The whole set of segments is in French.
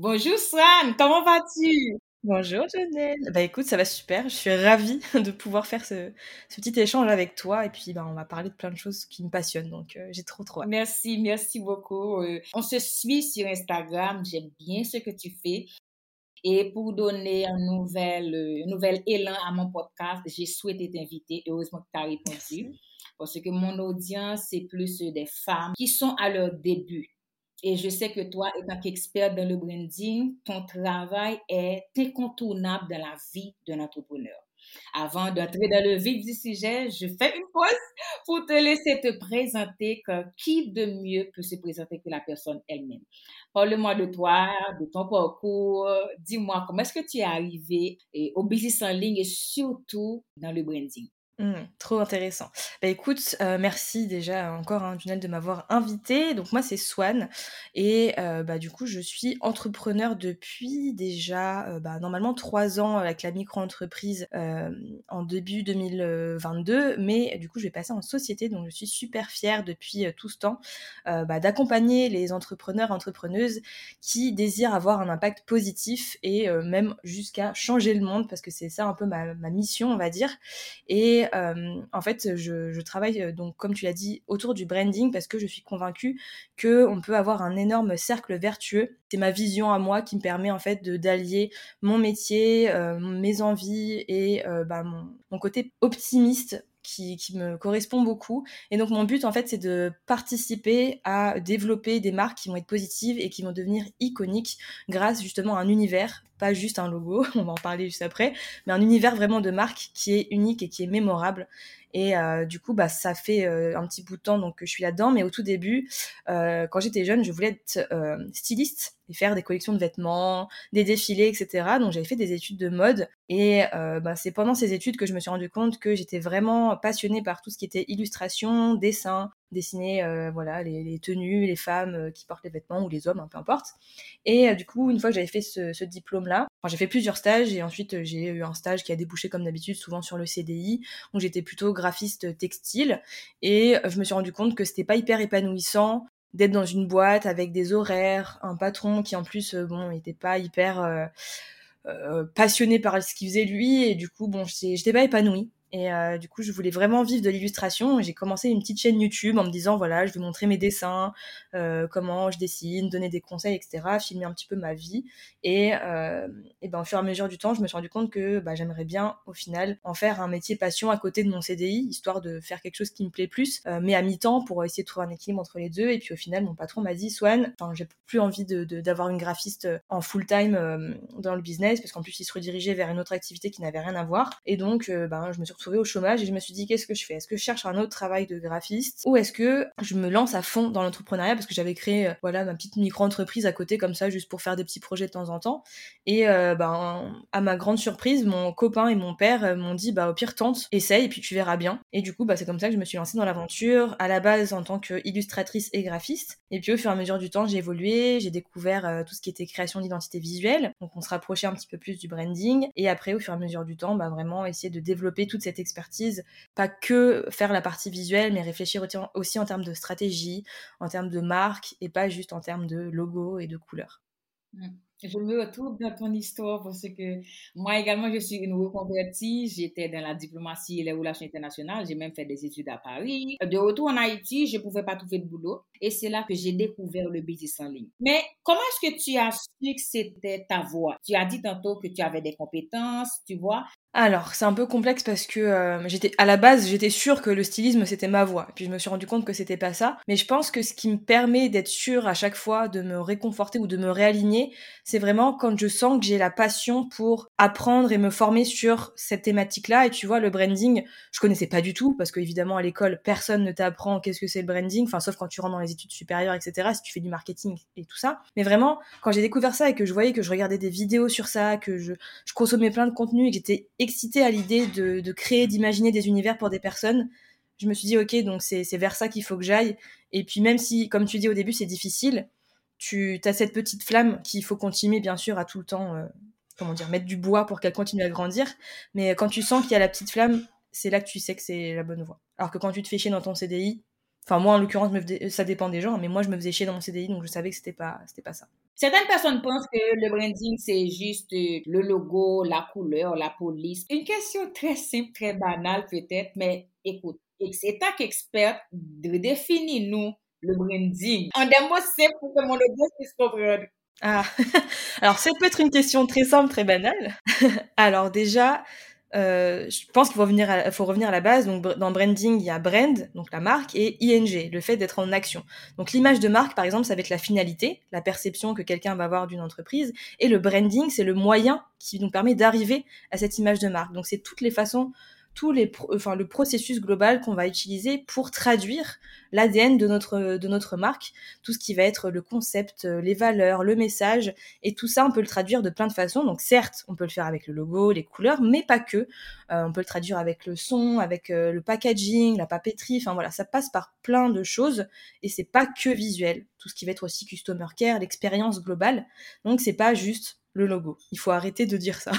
Bonjour Swan, comment vas-tu? Bonjour Janelle. Bah écoute, ça va super. Je suis ravie de pouvoir faire ce, petit échange avec toi et puis bah, on va parler de plein de choses qui me passionnent. Donc euh, j'ai trop trop hâte. Merci, merci beaucoup. Euh, on se suit sur Instagram. J'aime bien ce que tu fais. Et pour donner un nouvel, euh, un nouvel élan à mon podcast, j'ai souhaité t'inviter. Heureusement que tu as répondu. Parce que mon audience, c'est plus des femmes qui sont à leur début et je sais que toi, étant qu'expert dans le branding, ton travail est incontournable dans la vie d'un entrepreneur. Avant d'entrer dans le vif du sujet, je fais une pause pour te laisser te présenter qui de mieux peut se présenter que la personne elle-même. Parle-moi de toi, de ton parcours. Dis-moi comment est-ce que tu es arrivé au business en ligne et surtout dans le branding. Mmh, trop intéressant. Bah écoute, euh, merci déjà encore hein, de m'avoir invité. Donc moi c'est Swan et euh, bah du coup je suis entrepreneur depuis déjà euh, bah, normalement trois ans avec la micro-entreprise en début 2022, mais du coup je vais passer en société donc je suis super fière depuis tout ce temps bah, d'accompagner les entrepreneurs entrepreneuses qui désirent avoir un impact positif et même jusqu'à changer le monde parce que c'est ça un peu ma, ma mission on va dire et euh, en fait, je, travaille, euh, donc, comme tu l'as dit, autour du branding parce que je suis convaincue qu'on peut avoir un énorme cercle vertueux. C'est ma vision à moi qui me permet en fait d'allier mon métier, euh, mes envies et bah, mon, côté optimiste qui, me correspond beaucoup. Et donc mon but en fait c'est de participer à développer des marques qui vont être positives et qui vont devenir iconiques grâce justement à un univers, pas juste un logo, on va en parler juste après, mais un univers vraiment de marque qui est unique et qui est mémorable. Et euh, du coup, bah, ça fait euh, un petit bout de temps donc, que je suis là-dedans. Mais au tout début, euh, quand j'étais jeune, je voulais être styliste et faire des collections de vêtements, des défilés, etc. Donc j'avais fait des études de mode. Et bah, c'est pendant ces études que je me suis rendu compte que j'étais vraiment passionnée par tout ce qui était illustration, dessin, dessiner euh, voilà les, tenues, les femmes euh, qui portent les vêtements ou les hommes, hein, peu importe. Et euh, du coup, une fois que j'avais fait ce, diplôme-là, j'ai fait plusieurs stages et ensuite j'ai eu un stage qui a débouché comme d'habitude, souvent sur le CDI, où j'étais plutôt graphiste textile. Et je me suis rendu compte que c'était pas hyper épanouissant d'être dans une boîte avec des horaires, un patron qui en plus bon n'était pas hyper passionné par ce qu'il faisait lui. Et du coup bon j'étais pas épanouie et euh, du coup, je voulais vraiment vivre de l'illustration. J'ai commencé une petite chaîne YouTube en me disant, voilà, je vais montrer mes dessins, euh, comment je dessine, donner des conseils, etc., filmer un petit peu ma vie. Et, euh, et ben, au fur et à mesure du temps, je me suis rendu compte que bah, j'aimerais bien, au final, en faire un métier passion à côté de mon CDI, histoire de faire quelque chose qui me plaît plus, euh, mais à mi-temps pour essayer de trouver un équilibre entre les deux. Et puis au final, mon patron m'a dit, Swan, j'ai plus envie d'avoir de, d'avoir une graphiste en full-time dans le business, parce qu'en plus, il se redirigeait vers une autre activité qui n'avait rien à voir. Et donc, ben, je me suis retrouvée au chômage et je me suis dit qu'est-ce que je fais? Est-ce que je cherche un autre travail de graphiste ou est-ce que je me lance à fond dans l'entrepreneuriat? Parce que j'avais créé euh, voilà ma petite micro-entreprise à côté comme ça juste pour faire des petits projets de temps en temps. Et euh, ben à ma grande surprise mon copain et mon père euh, m'ont dit bah au pire tente essaye et puis tu verras bien. Et du coup bah c'est comme ça que je me suis lancée dans l'aventure à la base en tant qu'illustratrice et graphiste. Et puis au fur et à mesure du temps j'ai évolué j'ai découvert tout ce qui était création d'identité visuelle. Donc on se rapprochait un petit peu plus du branding. Et après au fur et à mesure du temps bah vraiment essayer de développer toute cette expertise pas que faire la partie visuelle, mais réfléchir aussi en termes de stratégie, en termes de marque, et pas juste en termes de logo et de couleurs. Mmh. Je me retrouve dans ton histoire parce que moi également, je suis une reconvertie. J'étais dans la diplomatie et les relations internationales. J'ai même fait des études à Paris. De retour en Haïti, je ne pouvais pas trouver de boulot. Et c'est là que j'ai découvert le business en ligne. Mais comment est-ce que tu as su que c'était ta voie? Tu as dit tantôt que tu avais des compétences, tu vois. Alors, c'est un peu complexe parce que euh, j'étais à la base, j'étais sûre que le stylisme c'était ma voie. Et puis je me suis rendu compte que c'était pas ça. Mais je pense que ce qui me permet d'être sûre à chaque fois de me réconforter ou de me réaligner, c'est vraiment quand je sens que j'ai la passion pour apprendre et me former sur cette thématique-là. Et tu vois, le branding, je connaissais pas du tout parce qu'évidemment à l'école, personne ne t'apprend qu'est-ce que c'est le branding. Enfin, sauf quand tu rentres dans les études supérieures, etc. Si tu fais du marketing et tout ça. Mais vraiment, quand j'ai découvert ça et que je voyais que je regardais des vidéos sur ça, que je, je consommais plein de contenu et que j'étais excitée à l'idée de, créer, d'imaginer des univers pour des personnes, je me suis dit, ok, donc c'est vers ça qu'il faut que j'aille. Et puis même si, comme tu dis au début, c'est difficile, tu as cette petite flamme qu'il faut continuer, bien sûr, à tout le temps, euh, comment dire, mettre du bois pour qu'elle continue à grandir. Mais quand tu sens qu'il y a la petite flamme, c'est là que tu sais que c'est la bonne voie. Alors que quand tu te fais chier dans ton CDI, enfin moi en l'occurrence, ça dépend des gens, mais moi je me faisais chier dans mon CDI, donc je savais que c'était pas, c'était pas ça. Certaines personnes pensent que le branding, c'est juste euh, le logo, la couleur, la police. Une question très simple, très banale peut-être, mais écoute, c'est ta qu'experte de définir nous le branding en des mots simples pour que mon audience puisse comprendre. Ah, alors ça peut être une question très simple, très banale. alors déjà, euh, je pense qu'il faut faut revenir à la base. Donc, dans branding, il y a brand, donc la marque, et ing, le fait d'être en action. Donc, l'image de marque, par exemple, ça va être la finalité, la perception que quelqu'un va avoir d'une entreprise. Et le branding, c'est le moyen qui nous permet d'arriver à cette image de marque. Donc, c'est toutes les façons enfin, le processus global qu'on va utiliser pour traduire l'ADN de notre, de notre marque, tout ce qui va être le concept, les valeurs, le message, et tout ça, on peut le traduire de plein de façons. Donc certes, on peut le faire avec le logo, les couleurs, mais pas que. Euh, on peut le traduire avec le son, avec euh, le packaging, la papeterie, enfin voilà, ça passe par plein de choses, et c'est pas que visuel. Tout ce qui va être aussi customer care, l'expérience globale. Donc c'est pas juste le logo. Il faut arrêter de dire ça.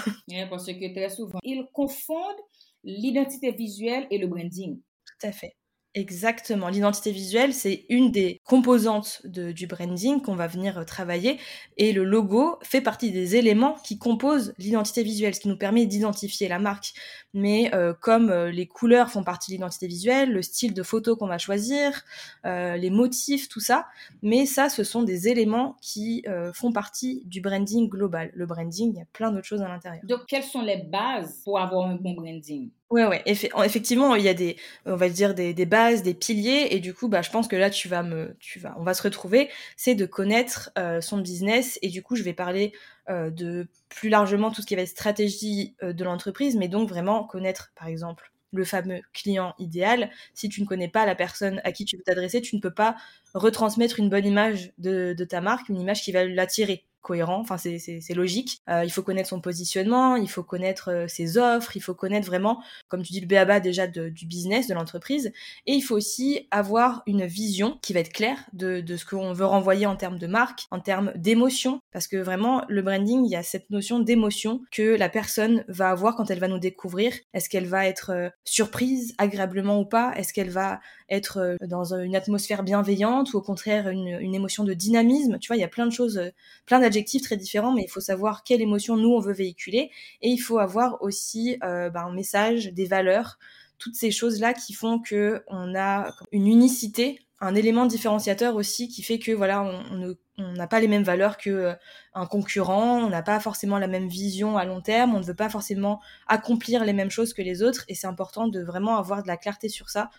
parce que très souvent, ils confondent l'identité visuelle et le branding. Tout à fait. Exactement. L'identité visuelle, c'est une des composantes du branding qu'on va venir euh, travailler. Et le logo fait partie des éléments qui composent l'identité visuelle, ce qui nous permet d'identifier la marque. Mais euh, comme euh, les couleurs font partie de l'identité visuelle, le style de photo qu'on va choisir, les motifs, tout ça, mais ça, ce sont des éléments qui font partie du branding global. Le branding, il y a plein d'autres choses à l'intérieur. Donc, quelles sont les bases pour avoir un bon branding? Ouais, ouais. effectivement, il y a des, on va dire des, bases, des piliers, et du coup, bah, je pense que là, tu vas me, tu vas, on va se retrouver. C'est de connaître euh, son business, et du coup, je vais parler euh, de plus largement tout ce qui va être stratégie euh, de l'entreprise, mais donc vraiment connaître, par exemple, le fameux client idéal. Si tu ne connais pas la personne à qui tu veux t'adresser, tu ne peux pas retransmettre une bonne image de, de ta marque, une image qui va l'attirer cohérent, enfin c'est logique. Euh, il faut connaître son positionnement, il faut connaître euh, ses offres, il faut connaître vraiment, comme tu dis, le béaba déjà du business, de l'entreprise, et il faut aussi avoir une vision qui va être claire de, de ce qu'on veut renvoyer en termes de marque, en termes d'émotion, parce que vraiment le branding, il y a cette notion d'émotion que la personne va avoir quand elle va nous découvrir. Est-ce qu'elle va être euh, surprise agréablement ou pas? Est-ce qu'elle va être dans une atmosphère bienveillante ou au contraire une, émotion de dynamisme. Tu vois, il y a plein de choses, plein adjectifs très différents, mais il faut savoir quelle émotion nous on veut véhiculer. Et il faut avoir aussi euh, bah, un message, des valeurs, toutes ces choses là qui font que on a une unicité, un élément différenciateur aussi qui fait que voilà on, n'a pas les mêmes valeurs que euh, un concurrent, on n'a pas forcément la même vision à long terme, on ne veut pas forcément accomplir les mêmes choses que les autres. Et c'est important de vraiment avoir de la clarté sur ça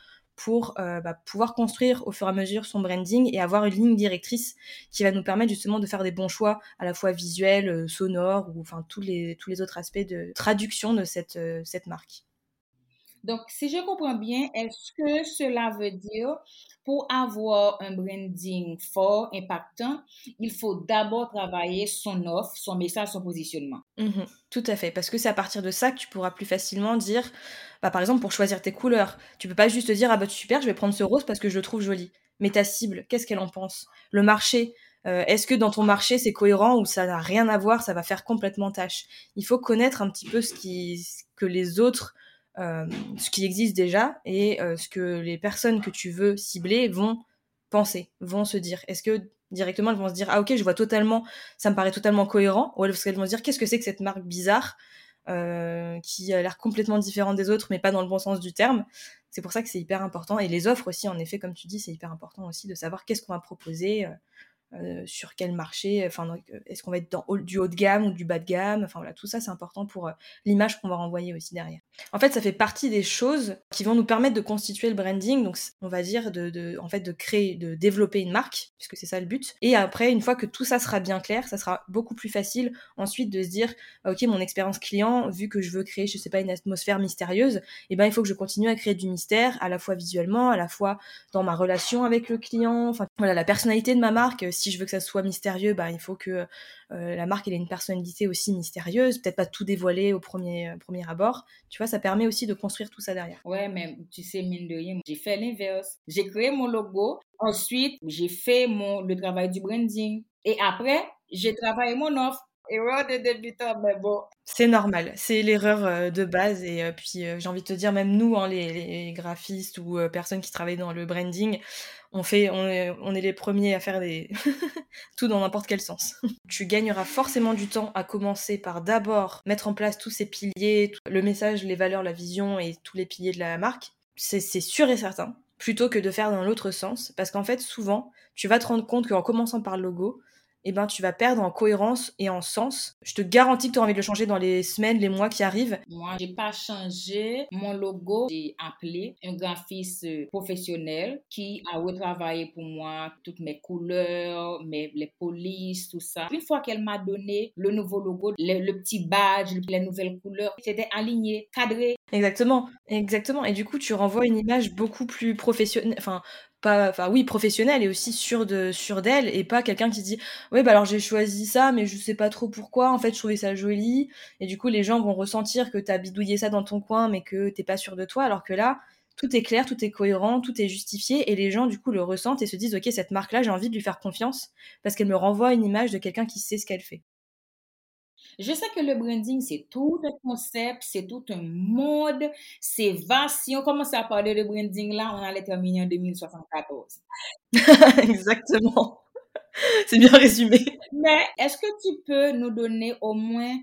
pour euh, bah, pouvoir construire au fur et à mesure son branding et avoir une ligne directrice qui va nous permettre justement de faire des bons choix à la fois visuels, euh, sonores ou enfin tous les, autres aspects de traduction de cette, euh, cette marque. Donc, si je comprends bien, est-ce que cela veut dire pour avoir un branding fort, impactant, il faut d'abord travailler son offre, son message, son positionnement? Mmh tout à fait, parce que c'est à partir de ça que tu pourras plus facilement dire, bah, par exemple, pour choisir tes couleurs, tu peux pas juste dire, ah bah super, je vais prendre ce rose parce que je le trouve joli. Mais ta cible, qu'est-ce qu'elle en pense? Le marché, euh, est-ce que dans ton marché c'est cohérent ou ça n'a rien à voir, ça va faire complètement tâche? Il faut connaître un petit peu ce, qui, ce que les autres euh, ce qui existe déjà et euh, ce que les personnes que tu veux cibler vont penser, vont se dire. Est-ce que directement elles vont se dire ah ok je vois totalement, ça me paraît totalement cohérent, ou est-ce qu'elles vont se dire qu'est-ce que c'est que cette marque bizarre euh, qui a l'air complètement différente des autres mais pas dans le bon sens du terme? C'est pour ça que c'est hyper important et les offres aussi en effet comme tu dis c'est hyper important aussi de savoir qu'est-ce qu'on va proposer euh, sur quel marché, enfin, est-ce qu'on va être dans du haut de gamme ou du bas de gamme, enfin voilà, tout ça c'est important pour euh, l'image qu'on va renvoyer aussi derrière. En fait, ça fait partie des choses qui vont nous permettre de constituer le branding, donc on va dire de, en fait, de créer, de développer une marque, puisque c'est ça le but. Et après, une fois que tout ça sera bien clair, ça sera beaucoup plus facile ensuite de se dire, ok, mon expérience client, vu que je veux créer, je sais pas, une atmosphère mystérieuse, et eh ben il faut que je continue à créer du mystère, à la fois visuellement, à la fois dans ma relation avec le client, enfin voilà, la personnalité de ma marque si je veux que ça soit mystérieux, bah, il faut que euh, la marque ait une personnalité aussi mystérieuse, peut-être pas tout dévoiler au premier, euh, premier abord. Tu vois, ça permet aussi de construire tout ça derrière. Ouais, mais tu sais, mine de rien, j'ai fait l'inverse. J'ai créé mon logo, ensuite, j'ai fait mon, le travail du branding. Et après, j'ai travaillé mon offre. Erreur de débutant, mais bon. C'est normal, c'est l'erreur euh, de base. Et puis, j'ai envie de te dire, même nous, hein, les, graphistes ou personnes qui travaillent dans le branding, on fait, on est, les premiers à faire des tout dans n'importe quel sens. tu gagneras forcément du temps à commencer par d'abord mettre en place tous ces piliers, le message, les valeurs, la vision et tous les piliers de la marque. C'est sûr et certain. Plutôt que de faire dans l'autre sens, parce qu'en fait, souvent, tu vas te rendre compte qu'en commençant par le logo, eh ben, tu vas perdre en cohérence et en sens. Je te garantis que tu auras envie de le changer dans les semaines, les mois qui arrivent. Moi, j'ai pas changé mon logo. J'ai appelé un graphiste professionnel qui a retravaillé pour moi toutes mes couleurs, mes, les polices, tout ça. Une fois qu'elle m'a donné le nouveau logo, le, petit badge, les nouvelles couleurs, c'était aligné, cadré. Exactement, exactement. Et du coup, tu renvoies une image beaucoup plus professionnelle, enfin, enfin oui professionnelle et aussi sûre de sûre d'elle et pas quelqu'un qui dit ouais bah alors j'ai choisi ça mais je sais pas trop pourquoi. En fait je trouvais ça joli et du coup les gens vont ressentir que t'as bidouillé ça dans ton coin mais que t'es pas sûr de toi alors que là tout est clair tout est cohérent tout est justifié et les gens du coup le ressentent et se disent ok cette marque là j'ai envie de lui faire confiance parce qu'elle me renvoie une image de quelqu'un qui sait ce qu'elle fait je sais que le branding, c'est tout un concept, c'est tout un mode, c'est vaste. Si on commence à parler de branding là, on allait terminer en 2074. Exactement. C'est bien résumé. Mais est-ce que tu peux nous donner au moins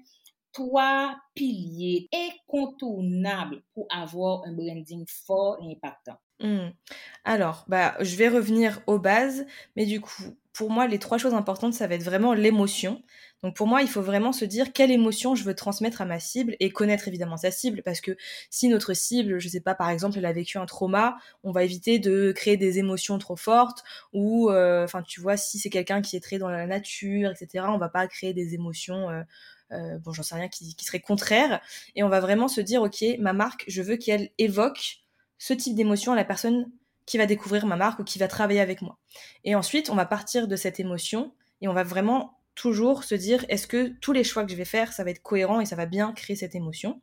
trois piliers incontournables pour avoir un branding fort et impactant? Hmm. Alors, bah, je vais revenir aux bases, mais du coup, pour moi, les trois choses importantes, ça va être vraiment l'émotion. Donc pour moi, il faut vraiment se dire quelle émotion je veux transmettre à ma cible et connaître évidemment sa cible parce que si notre cible, je sais pas, par exemple, elle a vécu un trauma, on va éviter de créer des émotions trop fortes ou, euh, enfin, tu vois, si c'est quelqu'un qui est très dans la nature, etc., on va pas créer des émotions. Euh, bon, j'en sais rien, qui, seraient contraires. Et on va vraiment se dire, ok, ma marque, je veux qu'elle évoque ce type d'émotion à la personne qui va découvrir ma marque ou qui va travailler avec moi. Et ensuite, on va partir de cette émotion et on va vraiment toujours se dire est-ce que tous les choix que je vais faire, ça va être cohérent et ça va bien créer cette émotion?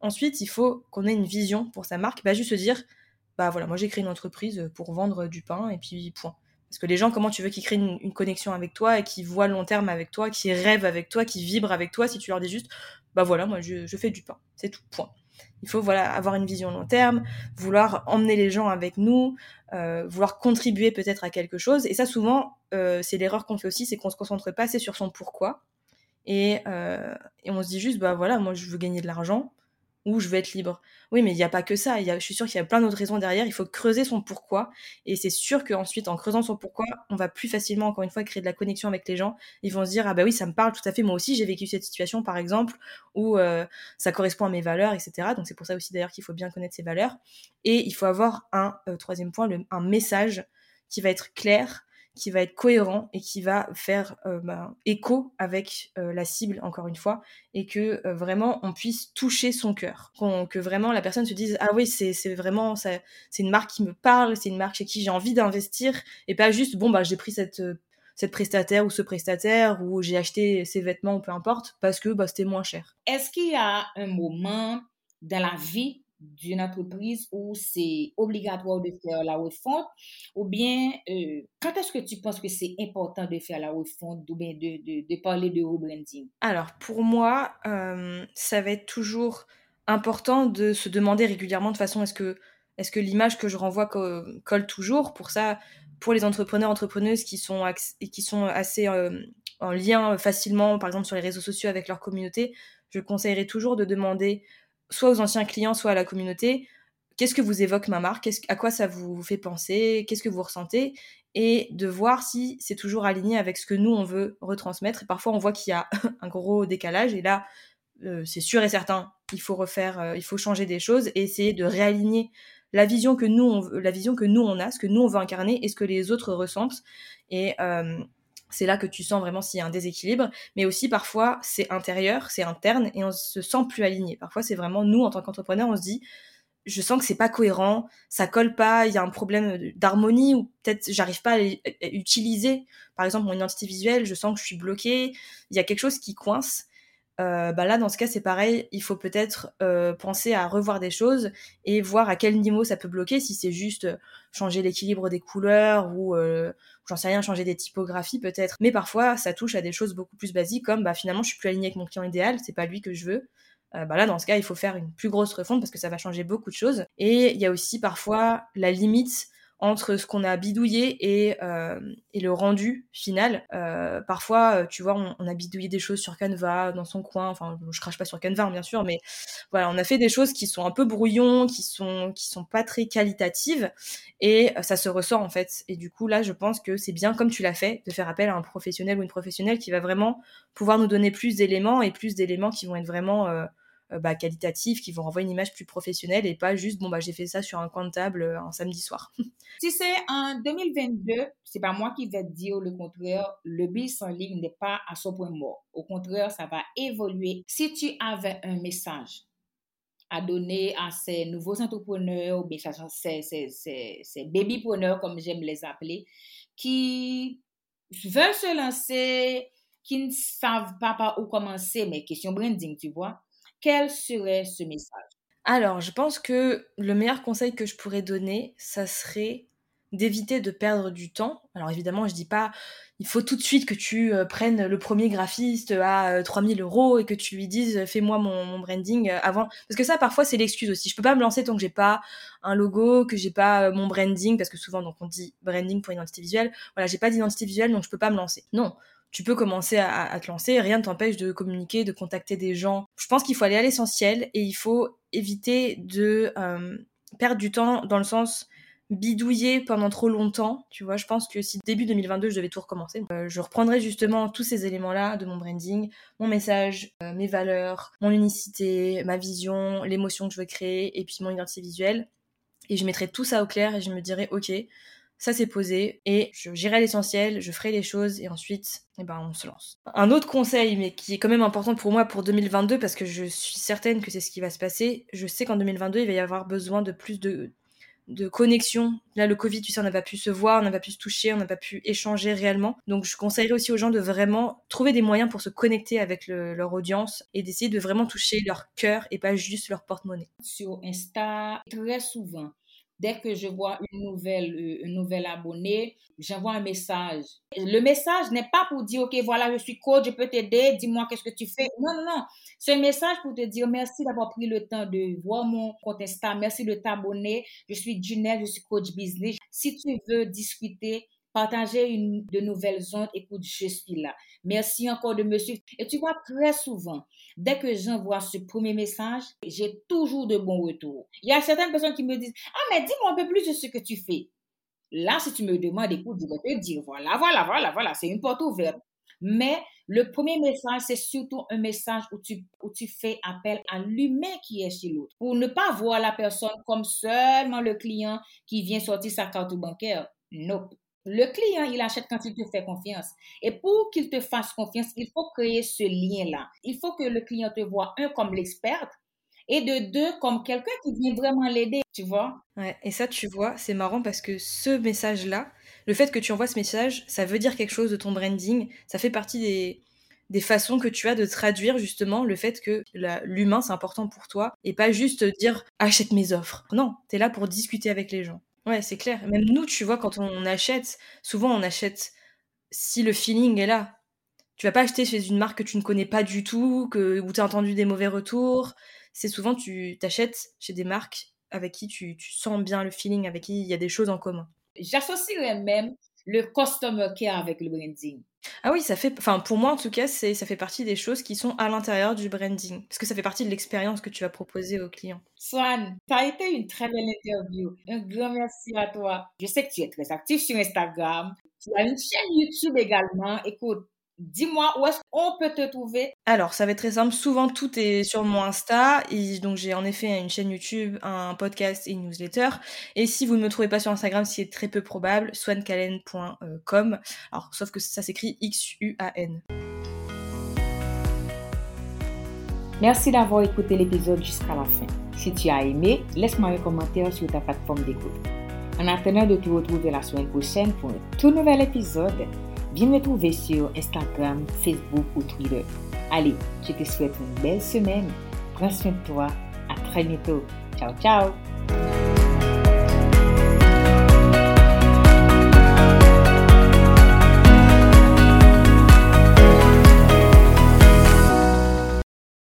Ensuite, il faut qu'on ait une vision pour sa marque, bah juste se dire bah voilà, moi j'ai créé une entreprise pour vendre du pain et puis point. Parce que les gens, comment tu veux qu'ils créent une, connexion avec toi et qu'ils voient long terme avec toi, qu'ils rêvent avec toi, qu'ils vibrent avec toi si tu leur dis juste bah voilà, moi je, je fais du pain, c'est tout, point. Il faut voilà avoir une vision long terme, vouloir emmener les gens avec nous, euh, vouloir contribuer peut-être à quelque chose. Et ça, souvent, euh, c'est l'erreur qu'on fait aussi, c'est qu'on se concentre pas assez sur son pourquoi. Et, euh, et on se dit juste, bah voilà, moi je veux gagner de l'argent ou je veux être libre. Oui, mais il n'y a pas que ça. Je suis sûre qu'il y a plein d'autres raisons derrière. Il faut creuser son pourquoi. Et c'est sûr qu'ensuite, en creusant son pourquoi, on va plus facilement, encore une fois, créer de la connexion avec les gens. Ils vont se dire, ah bah oui, ça me parle tout à fait. Moi aussi, j'ai vécu cette situation, par exemple, où euh, ça correspond à mes valeurs, etc. Donc c'est pour ça aussi d'ailleurs qu'il faut bien connaître ses valeurs. Et il faut avoir un euh, troisième point, un message qui va être clair, qui va être cohérent et qui va faire euh, bah, écho avec euh, la cible, encore une fois, et que euh, vraiment on puisse toucher son cœur. que vraiment la personne se dise Ah oui, c'est vraiment, c'est une marque qui me parle, c'est une marque chez qui j'ai envie d'investir, et pas juste Bon, bah j'ai pris cette, cette prestataire ou ce prestataire, ou j'ai acheté ces vêtements, ou peu importe, parce que bah, c'était moins cher. Est-ce qu'il y a un moment dans la vie d'une entreprise où c'est obligatoire de faire la refonte ou bien euh, quand est-ce que tu penses que c'est important de faire la refonte ou bien de, de, parler de rebranding? Alors pour moi, euh, ça va être toujours important de se demander régulièrement de façon est-ce que, est que l'image que je renvoie colle toujours? Pour ça, pour les entrepreneurs, entrepreneuses qui sont, qui sont assez euh, en lien facilement, par exemple sur les réseaux sociaux avec leur communauté, je conseillerais toujours de demander soit aux anciens clients, soit à la communauté, qu'est-ce que vous évoque ma marque? À quoi ça vous fait penser? Qu'est-ce que vous ressentez? Et de voir si c'est toujours aligné avec ce que nous, on veut retransmettre. Et parfois, on voit qu'il y a un gros décalage. Et là, euh, c'est sûr et certain, il faut refaire, euh, il faut changer des choses et essayer de réaligner la vision que nous, on, la vision que nous on a, ce que nous on veut incarner et ce que les autres ressentent. Et euh, c'est là que tu sens vraiment s'il y a un déséquilibre. Mais aussi parfois c'est intérieur, c'est interne et on se sent plus aligné. Parfois c'est vraiment nous en tant qu'entrepreneur, on se dit je sens que c'est pas cohérent, ça colle pas, il y a un problème d'harmonie ou peut-être j'arrive pas à, utiliser par exemple mon identité visuelle, je sens que je suis bloquée, il y a quelque chose qui coince. Euh, bah là dans ce cas c'est pareil, il faut peut-être euh, penser à revoir des choses et voir à quel niveau ça peut bloquer, si c'est juste changer l'équilibre des couleurs ou euh, j'en sais rien, changer des typographies peut-être. Mais parfois ça touche à des choses beaucoup plus basiques comme bah finalement je suis plus alignée avec mon client idéal, c'est pas lui que je veux. Euh, bah là, dans ce cas, il faut faire une plus grosse refonte parce que ça va changer beaucoup de choses. Et il y a aussi parfois la limite entre ce qu'on a bidouillé et, euh, et le rendu final. Euh, parfois, euh, tu vois, on, on, a bidouillé des choses sur Canva, dans son coin. Enfin, je crache pas sur Canva, hein, bien sûr, mais voilà, on a fait des choses qui sont un peu brouillons, qui sont qui sont pas très qualitatives, et ça se ressort en fait. Et du coup, là, je pense que c'est bien, comme tu l'as fait, de faire appel à un professionnel ou une professionnelle qui va vraiment pouvoir nous donner plus d'éléments et plus d'éléments qui vont être vraiment euh, bah, qualitatifs, qui vont renvoyer une image plus professionnelle et pas juste, bon, bah, j'ai fait ça sur un coin de table euh, un samedi soir. si c'est en 2022, c'est pas moi qui vais dire le contraire, le business en ligne n'est pas à son point mort. Au contraire, ça va évoluer. Si tu avais un message à donner à ces nouveaux entrepreneurs ces, ces, ces, ces babypreneurs, comme j'aime les appeler, qui veulent se lancer, qui ne savent pas par où commencer, mais question branding, tu vois, quel serait ce message? Alors, je pense que le meilleur conseil que je pourrais donner, ça serait d'éviter de perdre du temps. Alors évidemment, je dis pas il faut tout de suite que tu euh, prennes le premier graphiste à 3000 euh, euros et que tu lui dises fais-moi mon, branding euh, avant. Parce que ça, parfois, c'est l'excuse aussi. Je peux pas me lancer tant que j'ai pas un logo, que j'ai pas mon branding, parce que souvent, donc on dit branding pour identité visuelle. Voilà, j'ai pas d'identité visuelle, donc je peux pas me lancer. Non, tu peux commencer à, te lancer, rien ne t'empêche de communiquer, de contacter des gens. Je pense qu'il faut aller à l'essentiel et il faut éviter de euh, perdre du temps dans le sens bidouiller pendant trop longtemps, tu vois, je pense que si début 2022 je devais tout recommencer, euh, je reprendrais justement tous ces éléments-là de mon branding, mon message, euh, mes valeurs, mon unicité, ma vision, l'émotion que je veux créer et puis mon identité visuelle et je mettrais tout ça au clair et je me dirais ok, ça s'est posé et je j'irai l'essentiel, je ferai les choses et ensuite, eh ben, on se lance. Un autre conseil, mais qui est quand même important pour moi pour 2022 parce que je suis certaine que c'est ce qui va se passer. Je sais qu'en 2022, il va y avoir besoin de plus de, de connexion. Là, le Covid, tu sais, on n'a pas pu se voir, on n'a pas pu se toucher, on n'a pas pu échanger réellement. Donc, je conseillerais aussi aux gens de vraiment trouver des moyens pour se connecter avec leur audience et d'essayer de vraiment toucher leur cœur et pas juste leur porte-monnaie. Sur Insta, très souvent, Dès que je vois une nouvelle, euh, un nouvel abonné, j'envoie un message. Le message n'est pas pour dire, OK, voilà, je suis coach, je peux t'aider, dis-moi qu'est-ce que tu fais. Non, non, non. C'est un message pour te dire merci d'avoir pris le temps de voir mon compte Insta, merci de t'abonner. Je suis Junelle, je suis coach business. Si tu veux discuter, partager une, de nouvelles ondes, écoute, je suis là. Merci encore de me suivre. Et tu vois, très souvent, dès que j'envoie ce premier message, j'ai toujours de bons retours. Il y a certaines personnes qui me disent, ah, mais dis-moi un peu plus de ce que tu fais. Là, si tu me demandes, écoute, je vais te dire, voilà, voilà, voilà, voilà, c'est une porte ouverte. Mais le premier message, c'est surtout un message où tu, fais appel à l'humain qui est chez l'autre. Pour ne pas voir la personne comme seulement le client qui vient sortir sa carte bancaire. Nope. Le client, il achète quand il te fait confiance. Et pour qu'il te fasse confiance, il faut créer ce lien-là. Il faut que le client te voit, un, comme l'experte, et de deux, comme quelqu'un qui vient vraiment l'aider, tu vois. Ouais, et ça, tu vois, c'est marrant parce que ce message-là, le fait que tu envoies ce message, ça veut dire quelque chose de ton branding. Ça fait partie des, des façons que tu as de traduire justement le fait que l'humain, c'est important pour toi et pas juste dire achète mes offres. Non, tu es là pour discuter avec les gens. Ouais, c'est clair. Même nous, tu vois, quand on achète, souvent on achète si le feeling est là. Tu vas pas acheter chez une marque que tu ne connais pas du tout, que, où tu as entendu des mauvais retours. C'est souvent, tu t'achètes chez des marques avec qui tu, sens bien le feeling, avec qui il y a des choses en commun. J'associerais même le customer care avec le branding. Ah oui, ça fait, enfin pour moi en tout cas, c'est ça fait partie des choses qui sont à l'intérieur du branding, parce que ça fait partie de l'expérience que tu vas proposer aux clients. Swan, ça a été une très belle interview. Un grand merci à toi. Je sais que tu es très actif sur Instagram. Tu as une chaîne YouTube également. Écoute, Dis-moi où est-ce qu'on peut te trouver? Alors, ça va être très simple. Souvent, tout est sur mon Insta. Et donc, j'ai en effet une chaîne YouTube, un podcast et une newsletter. Et si vous ne me trouvez pas sur Instagram, ce qui est très peu probable, swancalen.com. Alors, sauf que ça s'écrit X-U-A-N. Merci d'avoir écouté l'épisode jusqu'à la fin. Si tu as aimé, laisse-moi un commentaire sur ta plateforme d'écoute. En attendant de te retrouver la semaine prochaine pour un tout nouvel épisode, Viens me trouver sur Instagram, Facebook ou Twitter. Allez, je te souhaite une belle semaine. Prends soin de toi. À très bientôt. Ciao, ciao.